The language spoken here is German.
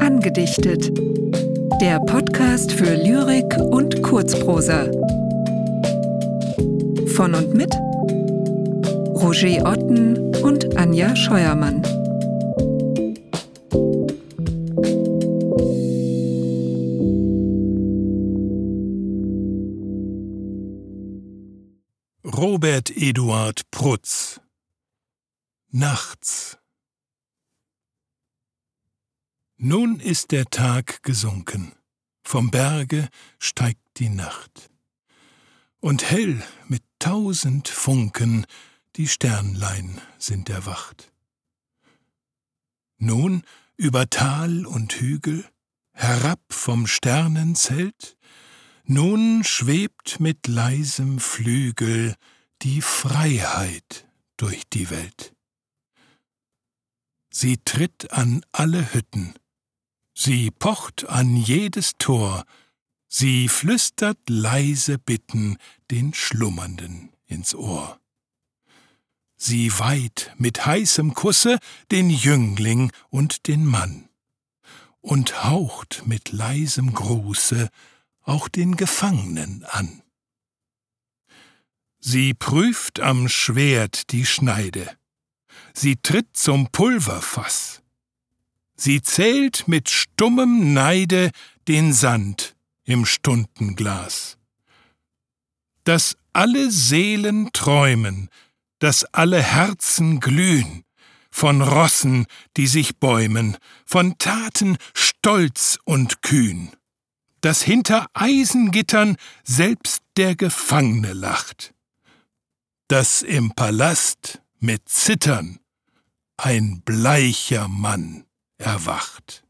Angedichtet. Der Podcast für Lyrik und Kurzprosa. Von und mit Roger Otten und Anja Scheuermann. Robert Eduard Prutz Nachts Nun ist der Tag gesunken, vom Berge steigt die Nacht, und hell mit tausend Funken die Sternlein sind erwacht. Nun über Tal und Hügel, herab vom Sternenzelt, nun schwebt mit leisem Flügel die Freiheit durch die Welt. Sie tritt an alle Hütten, sie pocht an jedes Tor, sie flüstert leise Bitten den Schlummernden ins Ohr. Sie weiht mit heißem Kusse den Jüngling und den Mann und haucht mit leisem Gruße auch den Gefangenen an. Sie prüft am Schwert die Schneide, sie tritt zum Pulverfass, sie zählt mit stummem Neide den Sand im Stundenglas. Dass alle Seelen träumen, dass alle Herzen glühen, von Rossen, die sich bäumen, von Taten stolz und kühn. Dass hinter Eisengittern selbst der Gefangene lacht, dass im Palast mit Zittern ein bleicher Mann erwacht.